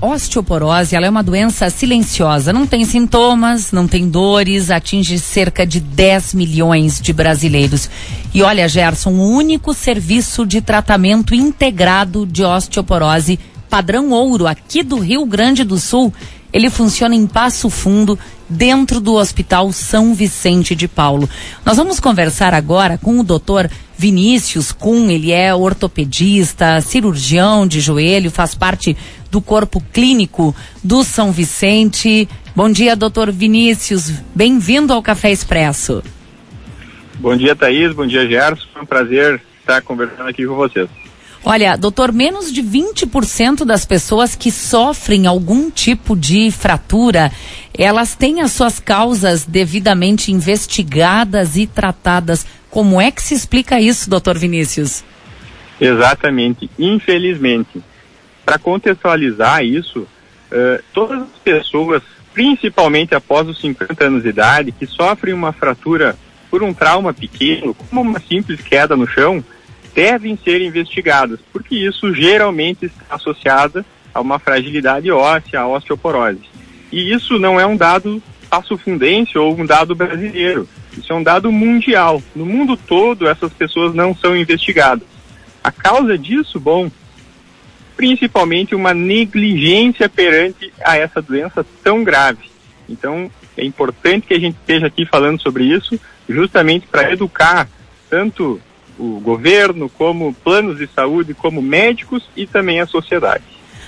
Osteoporose ela é uma doença silenciosa, não tem sintomas, não tem dores, atinge cerca de 10 milhões de brasileiros. E olha, Gerson, o único serviço de tratamento integrado de osteoporose padrão ouro aqui do Rio Grande do Sul, ele funciona em Passo Fundo, dentro do Hospital São Vicente de Paulo. Nós vamos conversar agora com o doutor Vinícius Kuhn, ele é ortopedista, cirurgião de joelho, faz parte do corpo clínico do São Vicente. Bom dia, doutor Vinícius. Bem-vindo ao Café Expresso. Bom dia, Thaís. Bom dia, Gerson. É um prazer estar conversando aqui com vocês. Olha, doutor, menos de 20% das pessoas que sofrem algum tipo de fratura, elas têm as suas causas devidamente investigadas e tratadas. Como é que se explica isso, doutor Vinícius? Exatamente. Infelizmente, para contextualizar isso, uh, todas as pessoas, principalmente após os 50 anos de idade, que sofrem uma fratura por um trauma pequeno, como uma simples queda no chão, devem ser investigadas, porque isso geralmente está associado a uma fragilidade óssea, a osteoporose. E isso não é um dado passo-fundense ou um dado brasileiro. Isso é um dado mundial. No mundo todo, essas pessoas não são investigadas. A causa disso, bom, principalmente uma negligência perante a essa doença tão grave. Então, é importante que a gente esteja aqui falando sobre isso, justamente para educar tanto o governo, como planos de saúde, como médicos e também a sociedade.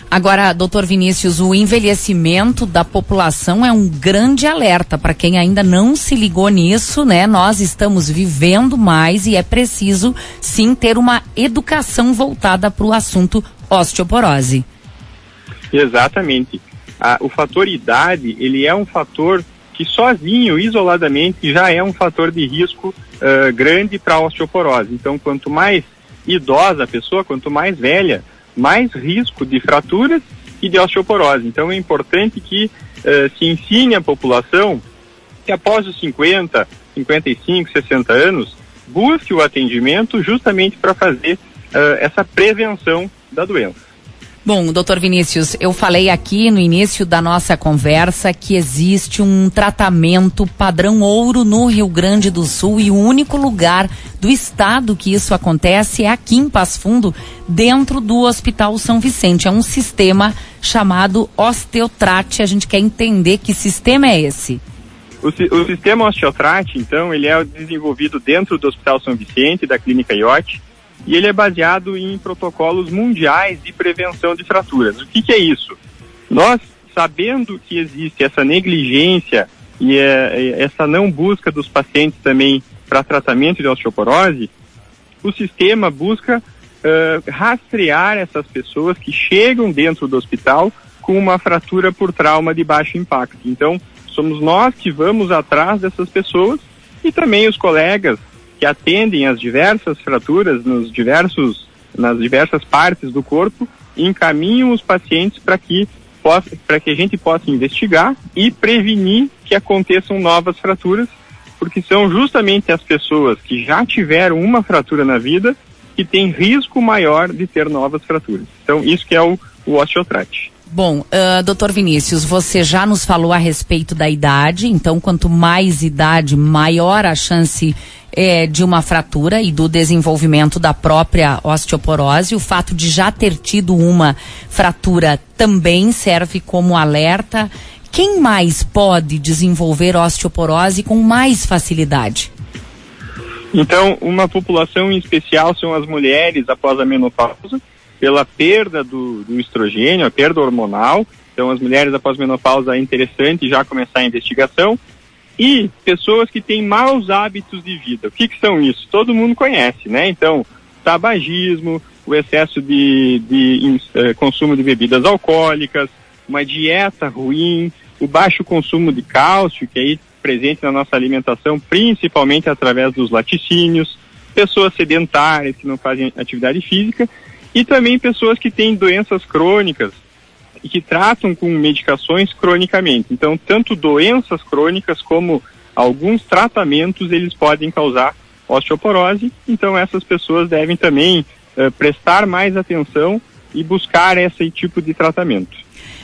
Agora, doutor Vinícius, o envelhecimento da população é um grande alerta para quem ainda não se ligou nisso, né? Nós estamos vivendo mais e é preciso sim ter uma educação voltada para o assunto osteoporose. Exatamente. Ah, o fator idade, ele é um fator que sozinho, isoladamente, já é um fator de risco uh, grande para osteoporose. Então, quanto mais idosa a pessoa, quanto mais velha, mais risco de fraturas e de osteoporose. Então, é importante que uh, se ensine a população que após os 50, 55, 60 anos, busque o atendimento justamente para fazer uh, essa prevenção da doença. Bom, doutor Vinícius, eu falei aqui no início da nossa conversa que existe um tratamento padrão ouro no Rio Grande do Sul e o único lugar do estado que isso acontece é aqui em Passo Fundo, dentro do Hospital São Vicente. É um sistema chamado Osteotrate. A gente quer entender que sistema é esse. O, o sistema Osteotrate, então, ele é desenvolvido dentro do Hospital São Vicente, da Clínica IOT e ele é baseado em protocolos mundiais de prevenção de fraturas. O que, que é isso? Nós, sabendo que existe essa negligência e é, essa não busca dos pacientes também para tratamento de osteoporose, o sistema busca uh, rastrear essas pessoas que chegam dentro do hospital com uma fratura por trauma de baixo impacto. Então, somos nós que vamos atrás dessas pessoas e também os colegas que atendem as diversas fraturas nos diversos, nas diversas partes do corpo encaminham os pacientes para que para que a gente possa investigar e prevenir que aconteçam novas fraturas, porque são justamente as pessoas que já tiveram uma fratura na vida que têm risco maior de ter novas fraturas. Então, isso que é o, o osteotrate. Bom, uh, doutor Vinícius, você já nos falou a respeito da idade, então quanto mais idade, maior a chance é, de uma fratura e do desenvolvimento da própria osteoporose. O fato de já ter tido uma fratura também serve como alerta. Quem mais pode desenvolver osteoporose com mais facilidade? Então, uma população em especial são as mulheres após a menopausa, pela perda do, do estrogênio, a perda hormonal. Então, as mulheres após a menopausa é interessante já começar a investigação e pessoas que têm maus hábitos de vida. O que, que são isso? Todo mundo conhece, né? Então, tabagismo, o excesso de, de uh, consumo de bebidas alcoólicas, uma dieta ruim, o baixo consumo de cálcio, que é aí presente na nossa alimentação, principalmente através dos laticínios, pessoas sedentárias que não fazem atividade física e também pessoas que têm doenças crônicas, e que tratam com medicações cronicamente. Então, tanto doenças crônicas como alguns tratamentos eles podem causar osteoporose. Então, essas pessoas devem também uh, prestar mais atenção e buscar esse tipo de tratamento.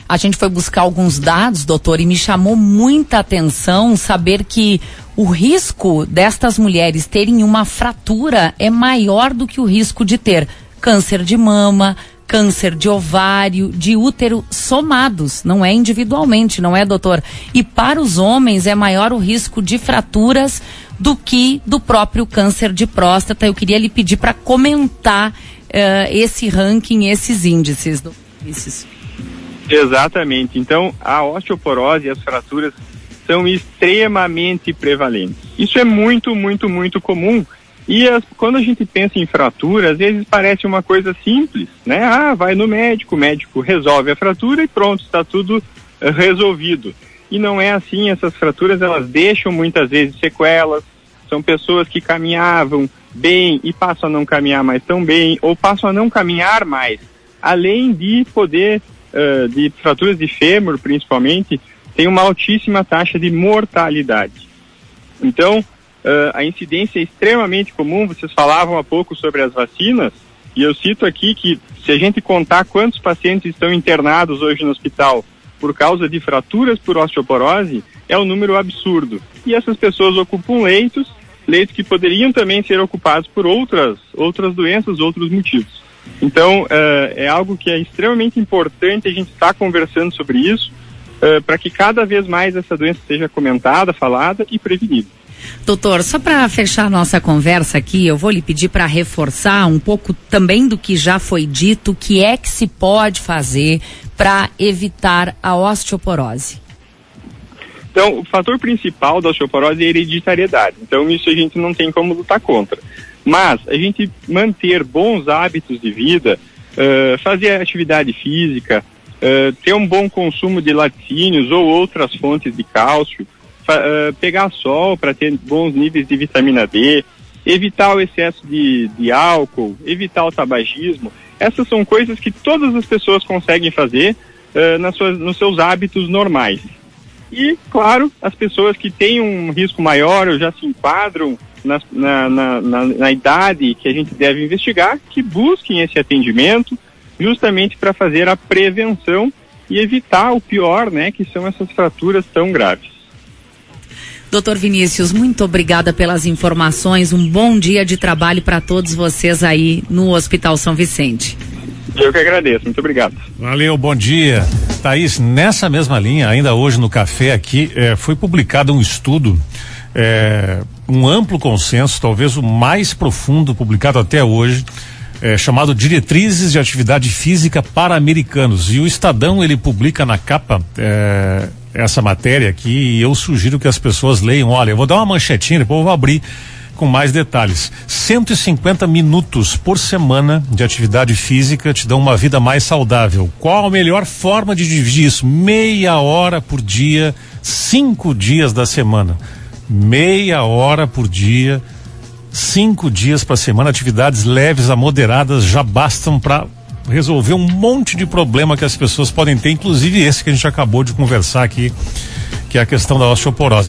a gente foi buscar alguns dados, doutor, e me chamou muita atenção saber que o risco destas mulheres terem uma fratura é maior do que o risco de ter câncer de mama, câncer de ovário, de útero somados, não é individualmente, não é, doutor? E para os homens é maior o risco de fraturas do que do próprio câncer de próstata. Eu queria lhe pedir para comentar uh, esse ranking, esses índices. Esses. Exatamente. Então, a osteoporose e as fraturas são extremamente prevalentes. Isso é muito, muito, muito comum. E as, quando a gente pensa em fratura, às vezes parece uma coisa simples, né? Ah, vai no médico, o médico resolve a fratura e pronto, está tudo uh, resolvido. E não é assim, essas fraturas elas deixam muitas vezes sequelas, são pessoas que caminhavam bem e passam a não caminhar mais tão bem, ou passam a não caminhar mais. Além de poder, uh, de fraturas de fêmur principalmente, tem uma altíssima taxa de mortalidade. Então, uh, a incidência é extremamente comum, vocês falavam há pouco sobre as vacinas, e eu cito aqui que se a gente contar quantos pacientes estão internados hoje no hospital por causa de fraturas por osteoporose, é um número absurdo. E essas pessoas ocupam leitos leitos que poderiam também ser ocupados por outras, outras doenças, outros motivos. Então, uh, é algo que é extremamente importante a gente estar tá conversando sobre isso, uh, para que cada vez mais essa doença seja comentada, falada e prevenida. Doutor, só para fechar nossa conversa aqui, eu vou lhe pedir para reforçar um pouco também do que já foi dito, o que é que se pode fazer para evitar a osteoporose. Então, o fator principal da osteoporose é a hereditariedade. Então, isso a gente não tem como lutar contra. Mas a gente manter bons hábitos de vida, uh, fazer atividade física, uh, ter um bom consumo de laticínios ou outras fontes de cálcio, uh, pegar sol para ter bons níveis de vitamina D, evitar o excesso de, de álcool, evitar o tabagismo. Essas são coisas que todas as pessoas conseguem fazer nas suas, nos seus hábitos normais. E, claro, as pessoas que têm um risco maior ou já se enquadram na, na, na, na idade que a gente deve investigar, que busquem esse atendimento justamente para fazer a prevenção e evitar o pior, né, que são essas fraturas tão graves. Doutor Vinícius, muito obrigada pelas informações. Um bom dia de trabalho para todos vocês aí no Hospital São Vicente. Eu que agradeço, muito obrigado. Valeu, bom dia. Thaís, nessa mesma linha, ainda hoje no café aqui, eh, foi publicado um estudo, eh, um amplo consenso, talvez o mais profundo publicado até hoje, eh, chamado Diretrizes de Atividade Física para Americanos. E o Estadão, ele publica na capa essa matéria aqui e eu sugiro que as pessoas leiam. Olha, eu vou dar uma manchetinha, depois eu vou abrir com mais detalhes. 150 minutos por semana de atividade física te dão uma vida mais saudável. Qual a melhor forma de dividir isso? Meia hora por dia, cinco dias da semana. Meia hora por dia, cinco dias para semana. Atividades leves a moderadas já bastam para resolver um monte de problema que as pessoas podem ter, inclusive esse que a gente acabou de conversar aqui, que é a questão da osteoporose.